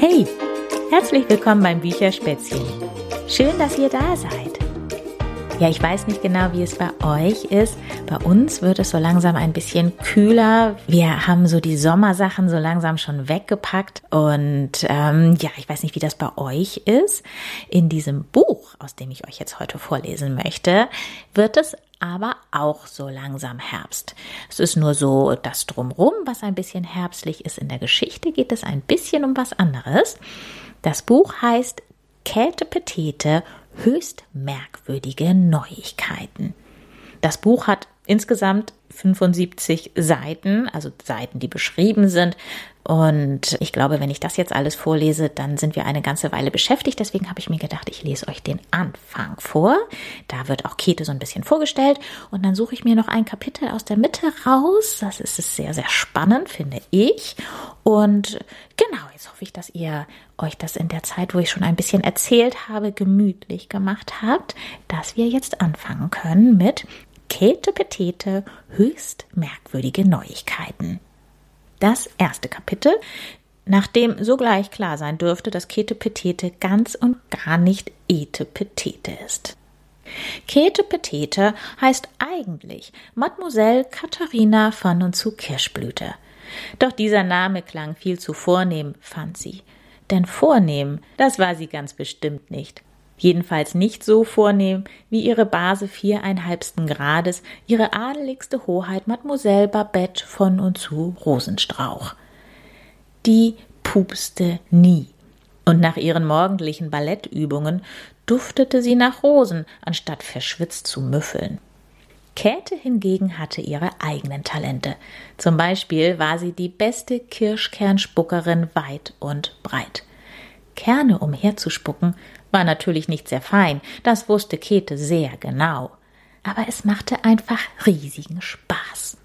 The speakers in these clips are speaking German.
Hey, herzlich willkommen beim Bücherspätzchen. Schön, dass ihr da seid. Ja, ich weiß nicht genau, wie es bei euch ist. Bei uns wird es so langsam ein bisschen kühler. Wir haben so die Sommersachen so langsam schon weggepackt. Und ähm, ja, ich weiß nicht, wie das bei euch ist. In diesem Buch, aus dem ich euch jetzt heute vorlesen möchte, wird es aber auch so langsam Herbst. Es ist nur so das Drumrum, was ein bisschen herbstlich ist. In der Geschichte geht es ein bisschen um was anderes. Das Buch heißt Käthe Petete höchst merkwürdige Neuigkeiten. Das Buch hat insgesamt 75 Seiten, also Seiten, die beschrieben sind. Und ich glaube, wenn ich das jetzt alles vorlese, dann sind wir eine ganze Weile beschäftigt. Deswegen habe ich mir gedacht, ich lese euch den Anfang vor. Da wird auch Käthe so ein bisschen vorgestellt. Und dann suche ich mir noch ein Kapitel aus der Mitte raus. Das ist sehr, sehr spannend, finde ich. Und genau, jetzt hoffe ich, dass ihr euch das in der Zeit, wo ich schon ein bisschen erzählt habe, gemütlich gemacht habt, dass wir jetzt anfangen können mit Käthe Petete höchst merkwürdige Neuigkeiten. Das erste Kapitel, nachdem sogleich klar sein dürfte, dass Käthe Petete ganz und gar nicht Ete Petete ist. Käthe Petete heißt eigentlich Mademoiselle Katharina von und zu Kirschblüte. Doch dieser Name klang viel zu vornehm, fand sie. Denn vornehm, das war sie ganz bestimmt nicht. Jedenfalls nicht so vornehm wie ihre Base viereinhalbsten Grades, ihre adeligste Hoheit Mademoiselle Babette von und zu Rosenstrauch. Die pupste nie. Und nach ihren morgendlichen Ballettübungen duftete sie nach Rosen, anstatt verschwitzt zu müffeln. Käthe hingegen hatte ihre eigenen Talente. Zum Beispiel war sie die beste Kirschkernspuckerin weit und breit. Kerne umherzuspucken war natürlich nicht sehr fein, das wusste Käthe sehr genau. Aber es machte einfach riesigen Spaß.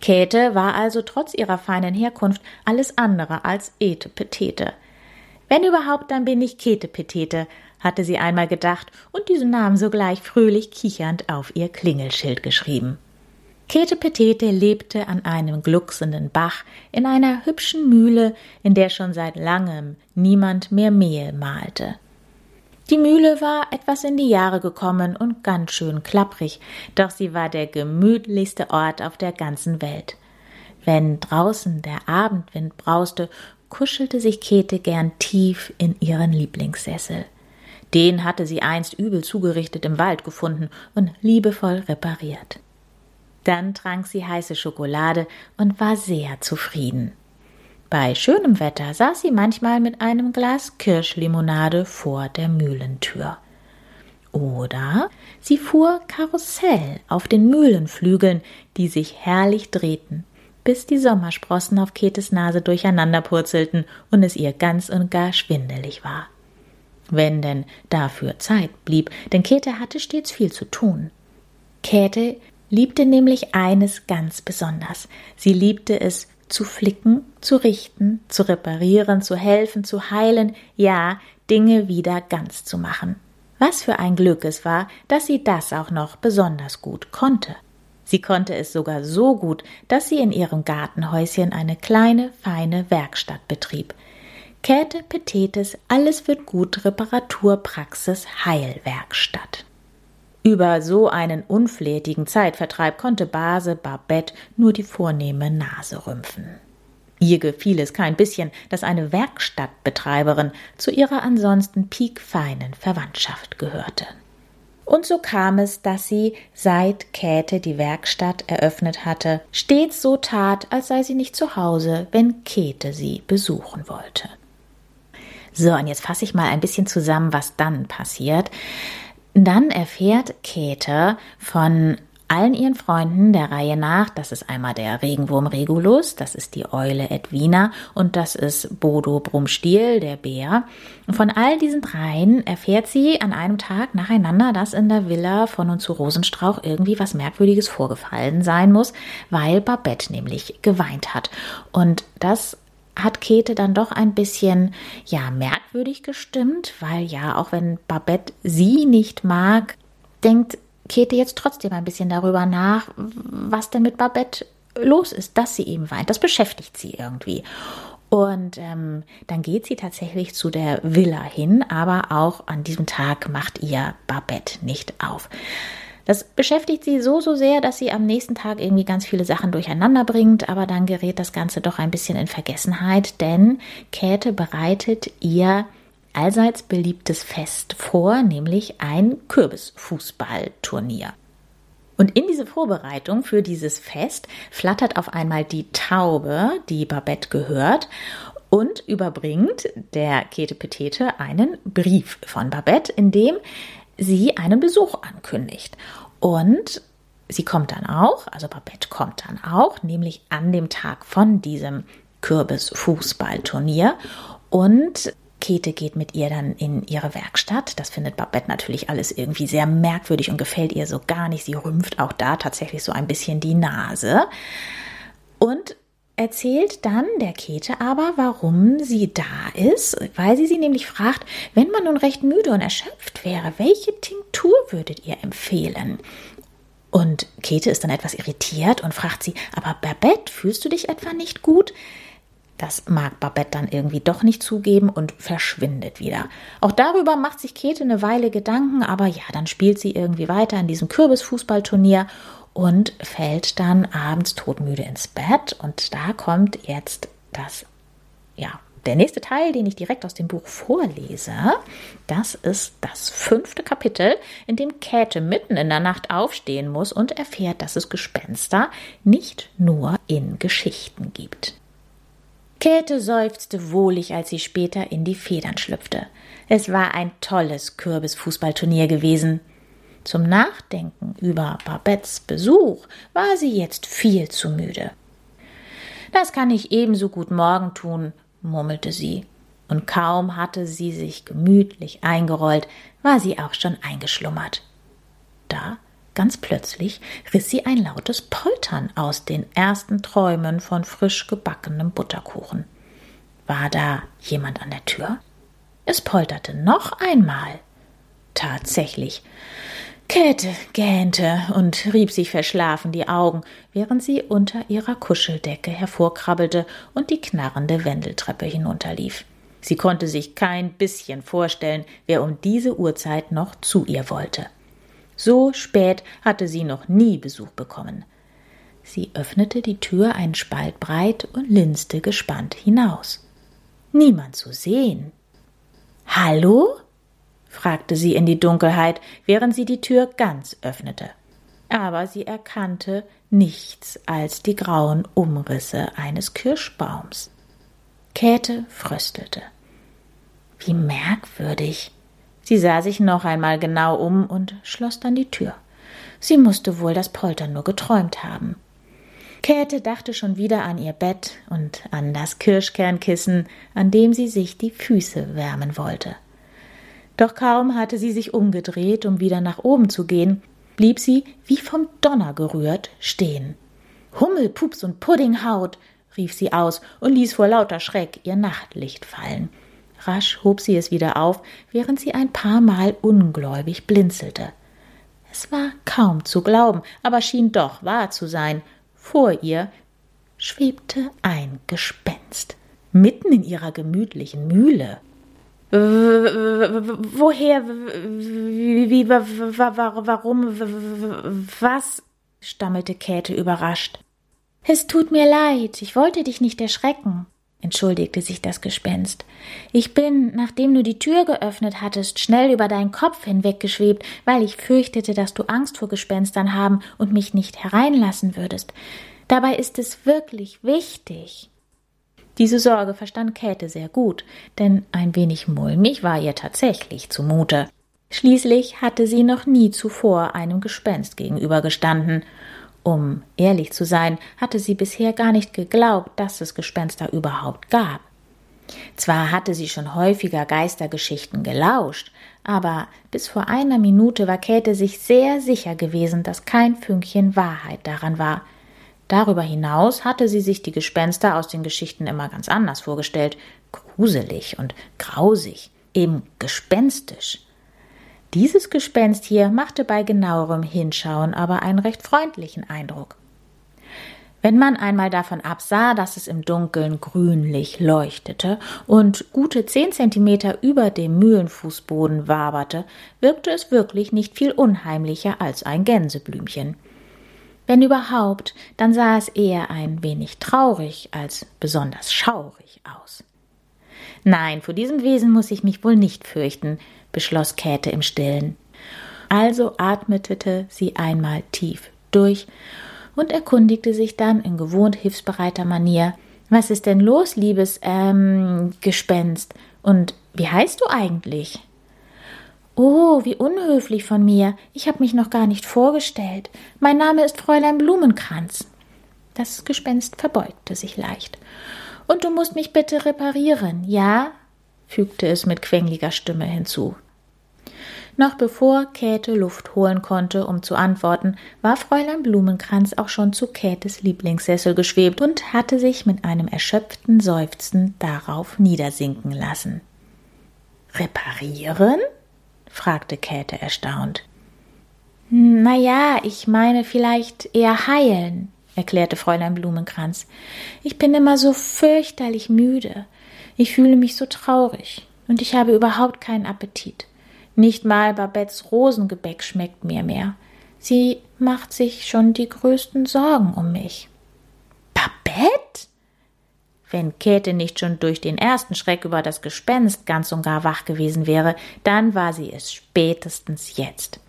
Käthe war also trotz ihrer feinen Herkunft alles andere als Ete Petete. Wenn überhaupt, dann bin ich Käthe Petete, hatte sie einmal gedacht und diesen Namen sogleich fröhlich kichernd auf ihr Klingelschild geschrieben. Käthe Petete lebte an einem glucksenden Bach in einer hübschen Mühle, in der schon seit langem niemand mehr Mehl mahlte. Die Mühle war etwas in die Jahre gekommen und ganz schön klapprig, doch sie war der gemütlichste Ort auf der ganzen Welt. Wenn draußen der Abendwind brauste, kuschelte sich Käthe gern tief in ihren Lieblingssessel. Den hatte sie einst übel zugerichtet im Wald gefunden und liebevoll repariert. Dann trank sie heiße Schokolade und war sehr zufrieden. Bei schönem Wetter saß sie manchmal mit einem Glas Kirschlimonade vor der Mühlentür. Oder sie fuhr Karussell auf den Mühlenflügeln, die sich herrlich drehten, bis die Sommersprossen auf Käthes Nase durcheinanderpurzelten und es ihr ganz und gar schwindelig war. Wenn denn dafür Zeit blieb, denn Käthe hatte stets viel zu tun. Käthe liebte nämlich eines ganz besonders. Sie liebte es, zu flicken, zu richten, zu reparieren, zu helfen, zu heilen, ja, Dinge wieder ganz zu machen. Was für ein Glück es war, dass sie das auch noch besonders gut konnte. Sie konnte es sogar so gut, dass sie in ihrem Gartenhäuschen eine kleine, feine Werkstatt betrieb. Käthe Petetes Alles wird gut Reparaturpraxis Heilwerkstatt. Über so einen unflätigen Zeitvertreib konnte Base Babette nur die vornehme Nase rümpfen. Ihr gefiel es kein bisschen, dass eine Werkstattbetreiberin zu ihrer ansonsten piekfeinen Verwandtschaft gehörte. Und so kam es, dass sie, seit Käthe die Werkstatt eröffnet hatte, stets so tat, als sei sie nicht zu Hause, wenn Käthe sie besuchen wollte. So, und jetzt fasse ich mal ein bisschen zusammen, was dann passiert. Dann erfährt Käthe von allen ihren Freunden der Reihe nach, das ist einmal der Regenwurm Regulus, das ist die Eule Edwina und das ist Bodo Brummstiel, der Bär. Von all diesen dreien erfährt sie an einem Tag nacheinander, dass in der Villa von und zu Rosenstrauch irgendwie was Merkwürdiges vorgefallen sein muss, weil Babette nämlich geweint hat. Und das hat Käthe dann doch ein bisschen, ja, merkwürdig gestimmt, weil ja, auch wenn Babette sie nicht mag, denkt Käthe jetzt trotzdem ein bisschen darüber nach, was denn mit Babette los ist, dass sie eben weint. Das beschäftigt sie irgendwie. Und ähm, dann geht sie tatsächlich zu der Villa hin, aber auch an diesem Tag macht ihr Babette nicht auf. Das beschäftigt sie so, so sehr, dass sie am nächsten Tag irgendwie ganz viele Sachen durcheinander bringt, aber dann gerät das Ganze doch ein bisschen in Vergessenheit, denn Käthe bereitet ihr allseits beliebtes Fest vor, nämlich ein Kürbisfußballturnier. Und in diese Vorbereitung für dieses Fest flattert auf einmal die Taube, die Babette gehört, und überbringt der Käthe Petete einen Brief von Babette, in dem sie einen Besuch ankündigt. Und sie kommt dann auch, also Babette kommt dann auch, nämlich an dem Tag von diesem Kürbis-Fußballturnier. Und Käthe geht mit ihr dann in ihre Werkstatt. Das findet Babette natürlich alles irgendwie sehr merkwürdig und gefällt ihr so gar nicht. Sie rümpft auch da tatsächlich so ein bisschen die Nase. Und erzählt dann der Käthe aber, warum sie da ist, weil sie sie nämlich fragt, wenn man nun recht müde und erschöpft wäre, welche Tinktur würdet ihr empfehlen? Und Käthe ist dann etwas irritiert und fragt sie, aber Babette, fühlst du dich etwa nicht gut? Das mag Babette dann irgendwie doch nicht zugeben und verschwindet wieder. Auch darüber macht sich Käthe eine Weile Gedanken, aber ja, dann spielt sie irgendwie weiter in diesem Kürbisfußballturnier und fällt dann abends todmüde ins Bett. Und da kommt jetzt das, ja, der nächste Teil, den ich direkt aus dem Buch vorlese, das ist das fünfte Kapitel, in dem Käthe mitten in der Nacht aufstehen muss und erfährt, dass es Gespenster nicht nur in Geschichten gibt. Käthe seufzte wohlig, als sie später in die Federn schlüpfte. Es war ein tolles Kürbisfußballturnier gewesen. Zum Nachdenken über Babettes Besuch war sie jetzt viel zu müde. Das kann ich ebenso gut morgen tun, murmelte sie, und kaum hatte sie sich gemütlich eingerollt, war sie auch schon eingeschlummert. Da Ganz plötzlich riss sie ein lautes Poltern aus den ersten Träumen von frisch gebackenem Butterkuchen. War da jemand an der Tür? Es polterte noch einmal. Tatsächlich. Käthe gähnte und rieb sich verschlafen die Augen, während sie unter ihrer Kuscheldecke hervorkrabbelte und die knarrende Wendeltreppe hinunterlief. Sie konnte sich kein bisschen vorstellen, wer um diese Uhrzeit noch zu ihr wollte. So spät hatte sie noch nie Besuch bekommen. Sie öffnete die Tür einen Spalt breit und linste gespannt hinaus. Niemand zu sehen. Hallo? Fragte sie in die Dunkelheit, während sie die Tür ganz öffnete. Aber sie erkannte nichts als die grauen Umrisse eines Kirschbaums. Käthe fröstelte. Wie merkwürdig, Sie sah sich noch einmal genau um und schloss dann die Tür. Sie musste wohl das Poltern nur geträumt haben. Käthe dachte schon wieder an ihr Bett und an das Kirschkernkissen, an dem sie sich die Füße wärmen wollte. Doch kaum hatte sie sich umgedreht, um wieder nach oben zu gehen, blieb sie, wie vom Donner gerührt, stehen. Hummel, Pups und Puddinghaut, rief sie aus und ließ vor lauter Schreck ihr Nachtlicht fallen. Rasch hob sie es wieder auf, während sie ein paar Mal ungläubig blinzelte. Es war kaum zu glauben, aber schien doch wahr zu sein. Vor ihr schwebte ein Gespenst, mitten in ihrer gemütlichen Mühle. Woher, wie, warum, was? stammelte Käthe überrascht. Es tut mir leid, ich wollte dich nicht erschrecken entschuldigte sich das Gespenst. Ich bin, nachdem du die Tür geöffnet hattest, schnell über deinen Kopf hinweggeschwebt, weil ich fürchtete, dass du Angst vor Gespenstern haben und mich nicht hereinlassen würdest. Dabei ist es wirklich wichtig. Diese Sorge verstand Käthe sehr gut, denn ein wenig mulmig war ihr tatsächlich zumute. Schließlich hatte sie noch nie zuvor einem Gespenst gegenübergestanden, um ehrlich zu sein, hatte sie bisher gar nicht geglaubt, dass es Gespenster überhaupt gab. Zwar hatte sie schon häufiger Geistergeschichten gelauscht, aber bis vor einer Minute war Käthe sich sehr sicher gewesen, dass kein Fünkchen Wahrheit daran war. Darüber hinaus hatte sie sich die Gespenster aus den Geschichten immer ganz anders vorgestellt, gruselig und grausig, eben gespenstisch. Dieses Gespenst hier machte bei genauerem Hinschauen aber einen recht freundlichen Eindruck. Wenn man einmal davon absah, dass es im Dunkeln grünlich leuchtete und gute zehn Zentimeter über dem Mühlenfußboden waberte, wirkte es wirklich nicht viel unheimlicher als ein Gänseblümchen. Wenn überhaupt, dann sah es eher ein wenig traurig als besonders schaurig aus. Nein, vor diesem Wesen muss ich mich wohl nicht fürchten, beschloss Käthe im Stillen. Also atmete sie einmal tief durch und erkundigte sich dann in gewohnt hilfsbereiter Manier, was ist denn los, liebes, ähm, Gespenst? Und wie heißt du eigentlich? Oh, wie unhöflich von mir. Ich habe mich noch gar nicht vorgestellt. Mein Name ist Fräulein Blumenkranz. Das Gespenst verbeugte sich leicht. Und du musst mich bitte reparieren, ja? fügte es mit quengliger Stimme hinzu. Noch bevor Käthe Luft holen konnte, um zu antworten, war Fräulein Blumenkranz auch schon zu Käthes Lieblingssessel geschwebt und hatte sich mit einem erschöpften Seufzen darauf niedersinken lassen. Reparieren? Fragte Käthe erstaunt. Na ja, ich meine vielleicht eher heilen, erklärte Fräulein Blumenkranz. Ich bin immer so fürchterlich müde. Ich fühle mich so traurig und ich habe überhaupt keinen Appetit. Nicht mal Babettes Rosengebäck schmeckt mir mehr. Sie macht sich schon die größten Sorgen um mich. Wenn Käthe nicht schon durch den ersten Schreck über das Gespenst ganz und gar wach gewesen wäre, dann war sie es spätestens jetzt.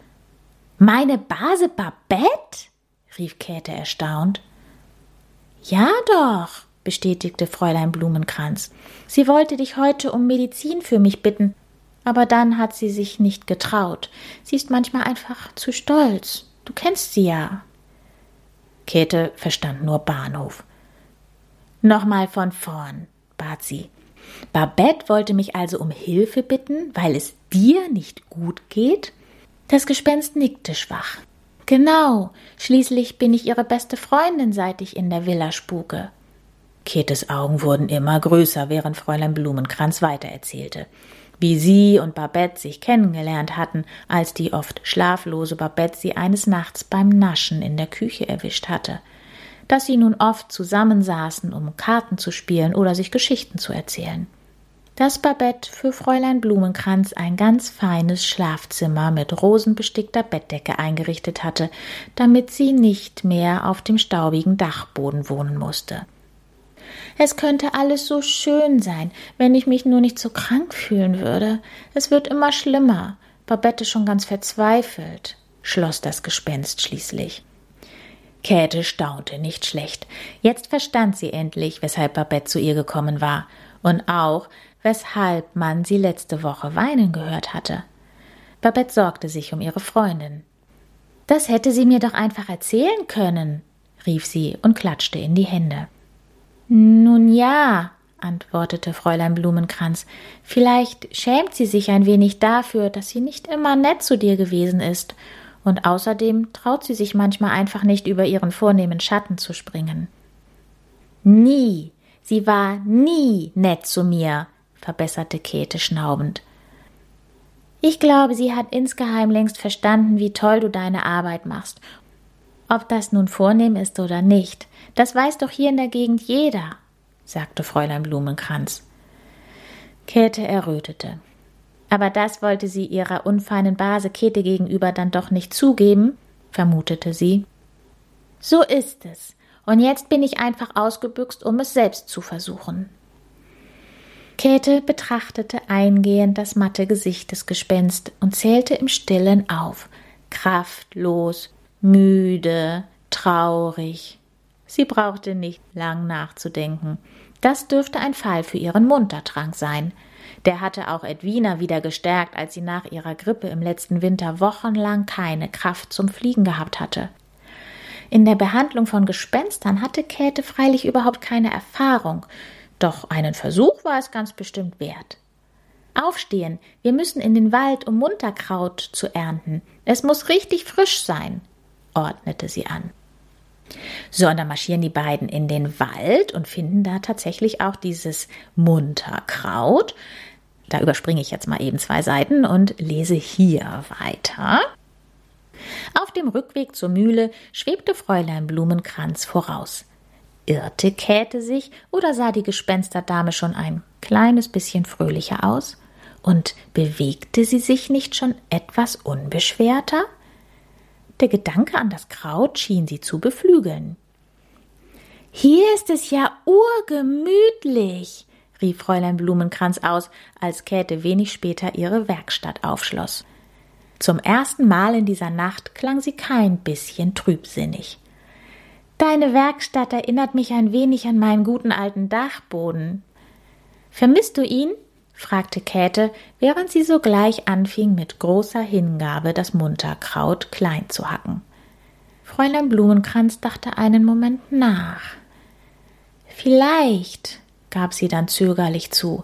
Meine Base Babette? rief Käthe erstaunt. Ja doch, bestätigte Fräulein Blumenkranz. Sie wollte dich heute um Medizin für mich bitten, aber dann hat sie sich nicht getraut. Sie ist manchmal einfach zu stolz. Du kennst sie ja. Käthe verstand nur Bahnhof. Nochmal von vorn, bat sie. Babette wollte mich also um Hilfe bitten, weil es dir nicht gut geht? Das Gespenst nickte schwach. Genau, schließlich bin ich ihre beste Freundin, seit ich in der Villa spuke. Käthes Augen wurden immer größer, während Fräulein Blumenkranz weitererzählte wie sie und Babette sich kennengelernt hatten, als die oft schlaflose Babette sie eines Nachts beim Naschen in der Küche erwischt hatte, dass sie nun oft zusammensaßen, um Karten zu spielen oder sich Geschichten zu erzählen. Dass Babette für Fräulein Blumenkranz ein ganz feines Schlafzimmer mit rosenbestickter Bettdecke eingerichtet hatte, damit sie nicht mehr auf dem staubigen Dachboden wohnen musste. Es könnte alles so schön sein, wenn ich mich nur nicht so krank fühlen würde. Es wird immer schlimmer. Babette schon ganz verzweifelt, schloss das Gespenst schließlich. Käthe staunte nicht schlecht. Jetzt verstand sie endlich, weshalb Babette zu ihr gekommen war und auch, weshalb man sie letzte Woche weinen gehört hatte. Babette sorgte sich um ihre Freundin. Das hätte sie mir doch einfach erzählen können, rief sie und klatschte in die Hände. Nun ja, antwortete Fräulein Blumenkranz, vielleicht schämt sie sich ein wenig dafür, dass sie nicht immer nett zu dir gewesen ist, und außerdem traut sie sich manchmal einfach nicht über ihren vornehmen Schatten zu springen. Nie, sie war nie nett zu mir, verbesserte Käthe schnaubend. Ich glaube, sie hat insgeheim längst verstanden, wie toll du deine Arbeit machst. Ob das nun vornehm ist oder nicht, das weiß doch hier in der Gegend jeder, sagte Fräulein Blumenkranz. Käthe errötete. Aber das wollte sie ihrer unfeinen Base Käthe gegenüber dann doch nicht zugeben, vermutete sie. So ist es. Und jetzt bin ich einfach ausgebüxt, um es selbst zu versuchen. Käthe betrachtete eingehend das matte Gesicht des Gespenst und zählte im stillen auf. Kraftlos, müde, traurig, Sie brauchte nicht lang nachzudenken. Das dürfte ein Fall für ihren Muntertrank sein. Der hatte auch Edwina wieder gestärkt, als sie nach ihrer Grippe im letzten Winter wochenlang keine Kraft zum Fliegen gehabt hatte. In der Behandlung von Gespenstern hatte Käthe freilich überhaupt keine Erfahrung, doch einen Versuch war es ganz bestimmt wert. Aufstehen, wir müssen in den Wald, um Munterkraut zu ernten. Es muss richtig frisch sein, ordnete sie an. So, und dann marschieren die beiden in den Wald und finden da tatsächlich auch dieses Munterkraut. Da überspringe ich jetzt mal eben zwei Seiten und lese hier weiter. Auf dem Rückweg zur Mühle schwebte Fräulein Blumenkranz voraus. Irrte Käthe sich oder sah die Gespensterdame schon ein kleines bisschen fröhlicher aus? Und bewegte sie sich nicht schon etwas unbeschwerter? Der Gedanke an das Kraut schien sie zu beflügeln. Hier ist es ja urgemütlich, rief Fräulein Blumenkranz aus, als Käthe wenig später ihre Werkstatt aufschloss. Zum ersten Mal in dieser Nacht klang sie kein bisschen trübsinnig. Deine Werkstatt erinnert mich ein wenig an meinen guten alten Dachboden. Vermisst du ihn? fragte Käthe, während sie sogleich anfing, mit großer Hingabe das Munterkraut klein zu hacken. Fräulein Blumenkranz dachte einen Moment nach. Vielleicht, gab sie dann zögerlich zu,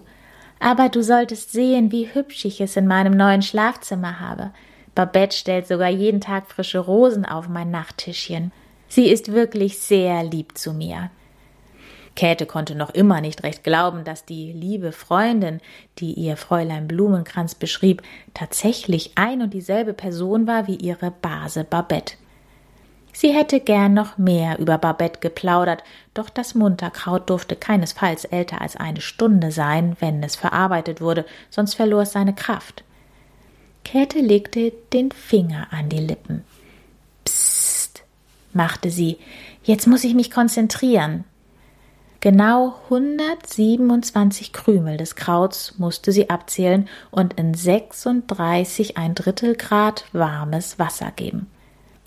aber du solltest sehen, wie hübsch ich es in meinem neuen Schlafzimmer habe. Babette stellt sogar jeden Tag frische Rosen auf mein Nachttischchen. Sie ist wirklich sehr lieb zu mir. Käthe konnte noch immer nicht recht glauben, dass die liebe Freundin, die ihr Fräulein Blumenkranz beschrieb, tatsächlich ein und dieselbe Person war wie ihre Base Babette. Sie hätte gern noch mehr über Babette geplaudert, doch das Munterkraut durfte keinesfalls älter als eine Stunde sein, wenn es verarbeitet wurde, sonst verlor es seine Kraft. Käthe legte den Finger an die Lippen. Psst, machte sie, jetzt muss ich mich konzentrieren. Genau 127 Krümel des Krauts musste sie abzählen und in 36 ein Drittel Grad warmes Wasser geben.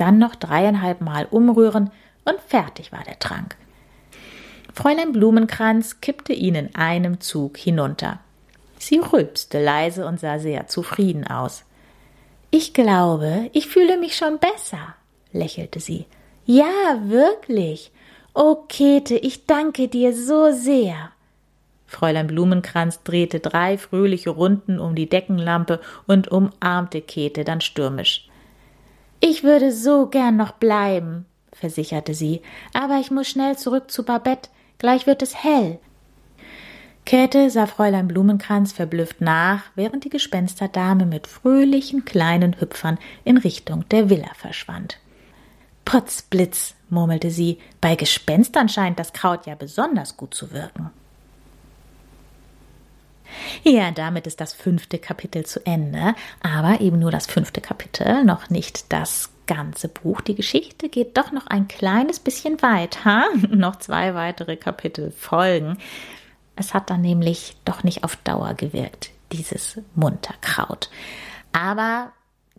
Dann noch dreieinhalb Mal umrühren und fertig war der Trank. Fräulein Blumenkranz kippte ihn in einem Zug hinunter. Sie rülpste leise und sah sehr zufrieden aus. Ich glaube, ich fühle mich schon besser, lächelte sie. Ja, wirklich. Oh, Käthe, ich danke dir so sehr. Fräulein Blumenkranz drehte drei fröhliche Runden um die Deckenlampe und umarmte Käthe dann stürmisch. Ich würde so gern noch bleiben, versicherte sie, aber ich muss schnell zurück zu Babette, gleich wird es hell. Käthe sah Fräulein Blumenkranz verblüfft nach, während die Gespensterdame mit fröhlichen kleinen Hüpfern in Richtung der Villa verschwand. Potzblitz, murmelte sie, bei Gespenstern scheint das Kraut ja besonders gut zu wirken. Ja, damit ist das fünfte Kapitel zu Ende, aber eben nur das fünfte Kapitel, noch nicht das ganze Buch. Die Geschichte geht doch noch ein kleines bisschen weiter, noch zwei weitere Kapitel folgen. Es hat dann nämlich doch nicht auf Dauer gewirkt, dieses Munterkraut. Aber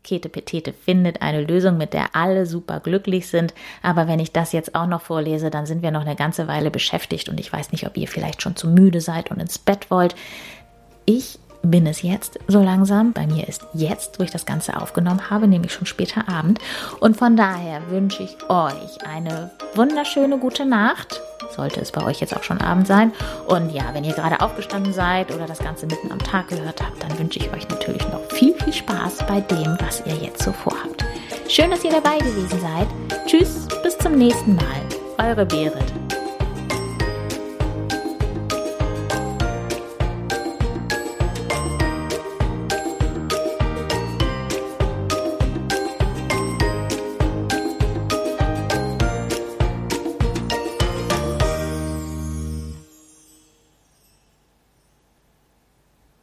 Kete Petete findet eine Lösung, mit der alle super glücklich sind. Aber wenn ich das jetzt auch noch vorlese, dann sind wir noch eine ganze Weile beschäftigt und ich weiß nicht, ob ihr vielleicht schon zu müde seid und ins Bett wollt. Ich bin es jetzt so langsam. Bei mir ist jetzt, wo ich das Ganze aufgenommen habe, nämlich schon später Abend. Und von daher wünsche ich euch eine wunderschöne gute Nacht. Sollte es bei euch jetzt auch schon Abend sein. Und ja, wenn ihr gerade aufgestanden seid oder das Ganze mitten am Tag gehört habt, dann wünsche ich euch natürlich noch viel, viel Spaß bei dem, was ihr jetzt so vorhabt. Schön, dass ihr dabei gewesen seid. Tschüss, bis zum nächsten Mal. Eure Berit.